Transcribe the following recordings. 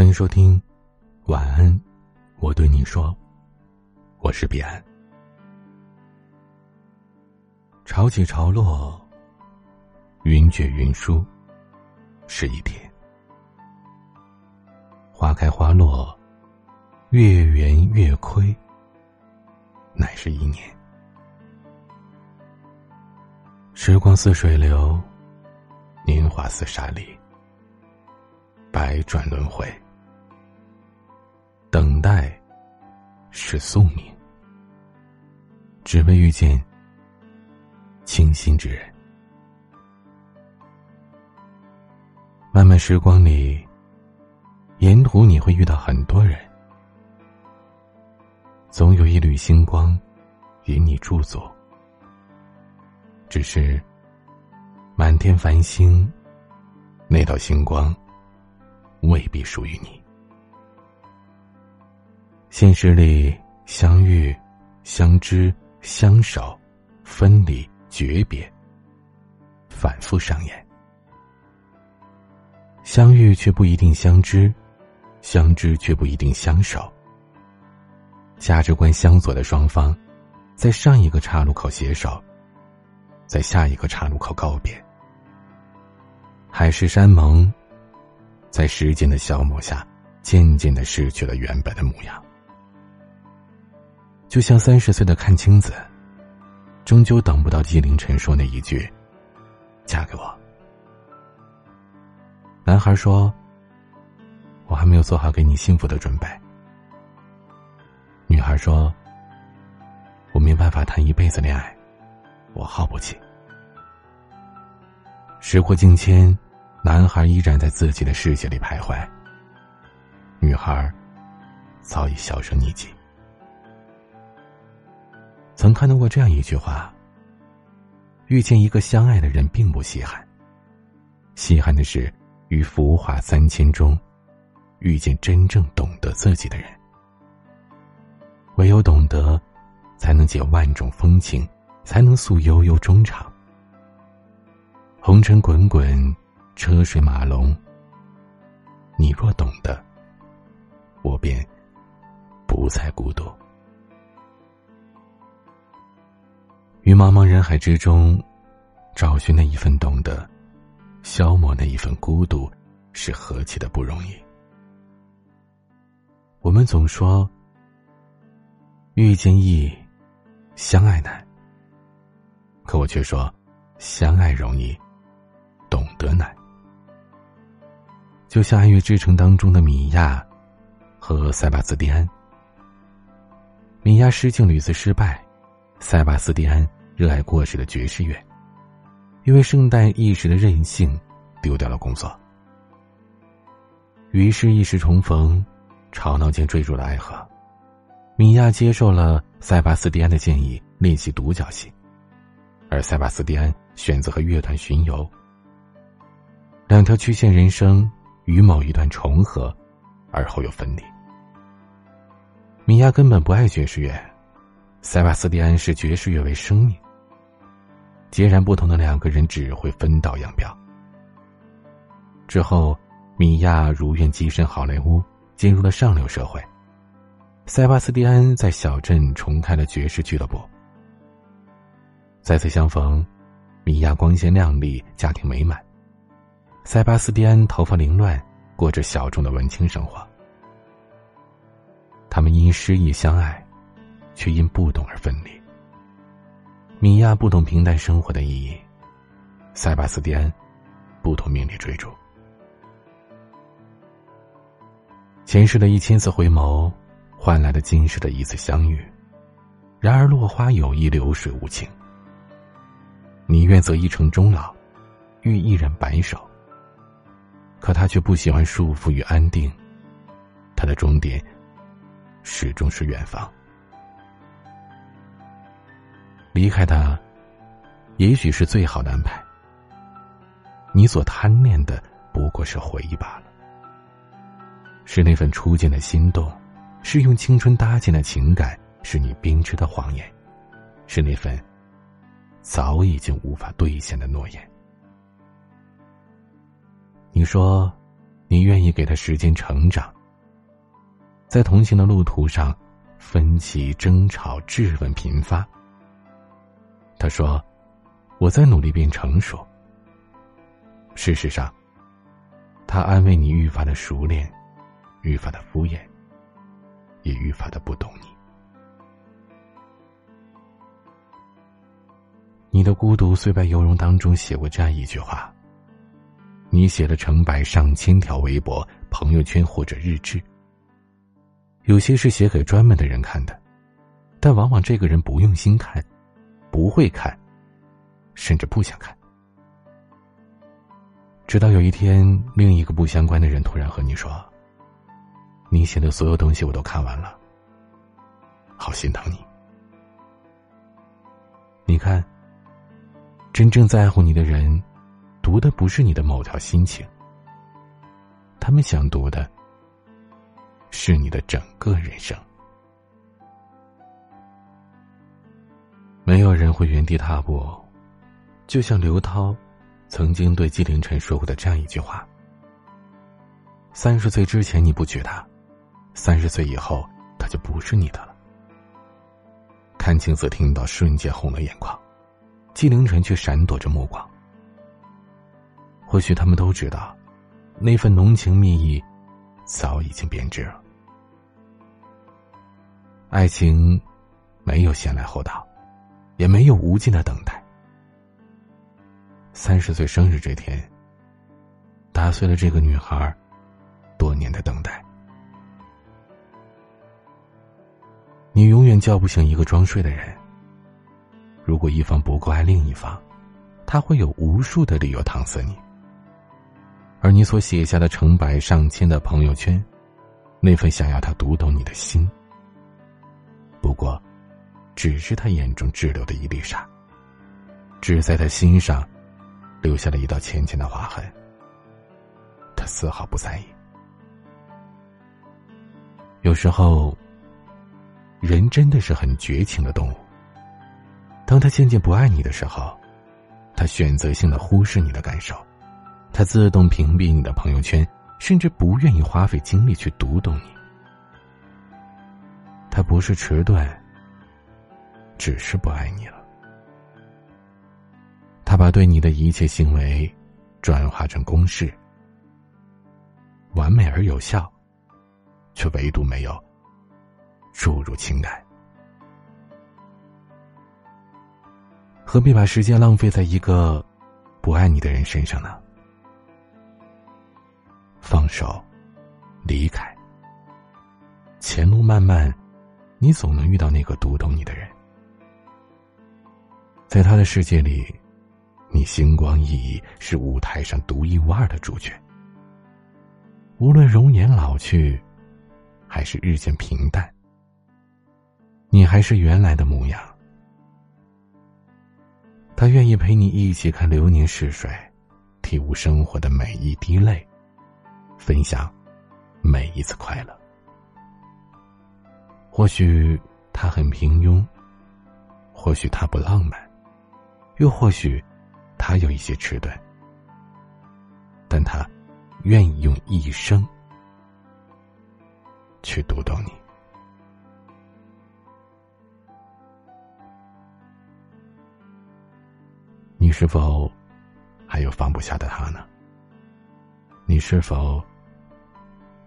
欢迎收听，晚安，我对你说，我是彼岸。潮起潮落，云卷云舒，是一天；花开花落，月圆月亏，乃是一年。时光似水流，年华似沙砾，百转轮回。等待，是宿命，只为遇见。倾心之人，漫漫时光里，沿途你会遇到很多人，总有一缕星光引你驻足。只是满天繁星，那道星光未必属于你。现实里，相遇、相知、相守、分离。诀别，反复上演。相遇却不一定相知，相知却不一定相守。价值观相左的双方，在上一个岔路口携手，在下一个岔路口告别。海誓山盟，在时间的消磨下，渐渐的失去了原本的模样。就像三十岁的阚清子。终究等不到纪凌尘说那一句：“嫁给我。”男孩说：“我还没有做好给你幸福的准备。”女孩说：“我没办法谈一辈子恋爱，我耗不起。”时过境迁，男孩依然在自己的世界里徘徊，女孩早已销声匿迹。曾看到过这样一句话：“遇见一个相爱的人并不稀罕，稀罕的是于浮华三千中，遇见真正懂得自己的人。唯有懂得，才能解万种风情，才能诉悠悠衷肠。红尘滚滚，车水马龙。你若懂得，我便不再孤独。”于茫茫人海之中，找寻那一份懂得，消磨那一份孤独，是何其的不容易。我们总说，遇见易，相爱难。可我却说，相爱容易，懂得难。就像《爱乐之城》当中的米娅和塞巴斯蒂安，米娅失敬屡次失败。塞巴斯蒂安热爱过时的爵士乐，因为圣诞一时的任性，丢掉了工作。于是，一时重逢，吵闹间坠入了爱河。米娅接受了塞巴斯蒂安的建议，练习独角戏，而塞巴斯蒂安选择和乐团巡游。两条曲线人生与某一段重合，而后又分离。米娅根本不爱爵士乐。塞巴斯蒂安视爵士乐为生命。截然不同的两个人只会分道扬镳。之后，米娅如愿跻身好莱坞，进入了上流社会。塞巴斯蒂安在小镇重开了爵士俱乐部。再次相逢，米娅光鲜亮丽，家庭美满；塞巴斯蒂安头发凌乱，过着小众的文青生活。他们因失意相爱。却因不懂而分离。米娅不懂平淡生活的意义，塞巴斯蒂安不懂命里追逐。前世的一千次回眸，换来了今世的一次相遇。然而落花有意，流水无情。你愿择一城终老，与一人白首。可他却不喜欢束缚与安定，他的终点始终是远方。离开他，也许是最好的安排。你所贪恋的不过是回忆罢了，是那份初见的心动，是用青春搭建的情感，是你编织的谎言，是那份早已经无法兑现的诺言。你说，你愿意给他时间成长。在同行的路途上，分歧、争吵、质问频发。他说：“我在努力变成熟。”事实上，他安慰你愈发的熟练，愈发的敷衍，也愈发的不懂你。你的孤独虽败犹荣当中写过这样一句话：“你写了成百上千条微博、朋友圈或者日志，有些是写给专门的人看的，但往往这个人不用心看。”不会看，甚至不想看。直到有一天，另一个不相关的人突然和你说：“你写的所有东西我都看完了，好心疼你。”你看，真正在乎你的人，读的不是你的某条心情，他们想读的是你的整个人生。没有人会原地踏步，就像刘涛曾经对纪凌尘说过的这样一句话：“三十岁之前你不娶她，三十岁以后她就不是你的了。”阚清子听到瞬间红了眼眶，纪凌尘却闪躲着目光。或许他们都知道，那份浓情蜜意早已经变质了。爱情没有先来后到。也没有无尽的等待。三十岁生日这天，打碎了这个女孩多年的等待。你永远叫不醒一个装睡的人。如果一方不够爱另一方，他会有无数的理由搪塞你。而你所写下的成百上千的朋友圈，那份想要他读懂你的心，不过。只是他眼中滞留的一粒沙，只在他心上留下了一道浅浅的划痕。他丝毫不在意。有时候，人真的是很绝情的动物。当他渐渐不爱你的时候，他选择性的忽视你的感受，他自动屏蔽你的朋友圈，甚至不愿意花费精力去读懂你。他不是迟钝。只是不爱你了。他把对你的一切行为转化成公式，完美而有效，却唯独没有注入情感。何必把时间浪费在一个不爱你的人身上呢？放手，离开。前路漫漫，你总能遇到那个读懂你的人。在他的世界里，你星光熠熠，是舞台上独一无二的主角。无论容颜老去，还是日渐平淡，你还是原来的模样。他愿意陪你一起看流年逝水，体悟生活的每一滴泪，分享每一次快乐。或许他很平庸，或许他不浪漫。又或许，他有一些迟钝，但他愿意用一生去读懂你。你是否还有放不下的他呢？你是否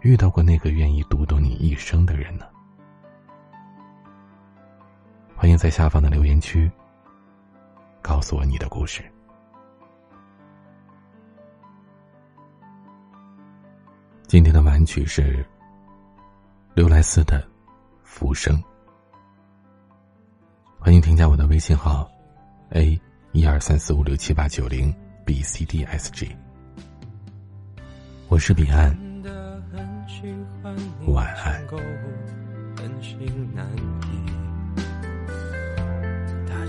遇到过那个愿意读懂你一生的人呢？欢迎在下方的留言区。告诉我你的故事。今天的晚曲是刘莱斯的《浮生》。欢迎添加我的微信号：a 一二三四五六七八九零 b c d s g。我是彼岸，晚安。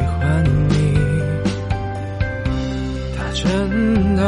喜欢你，他真的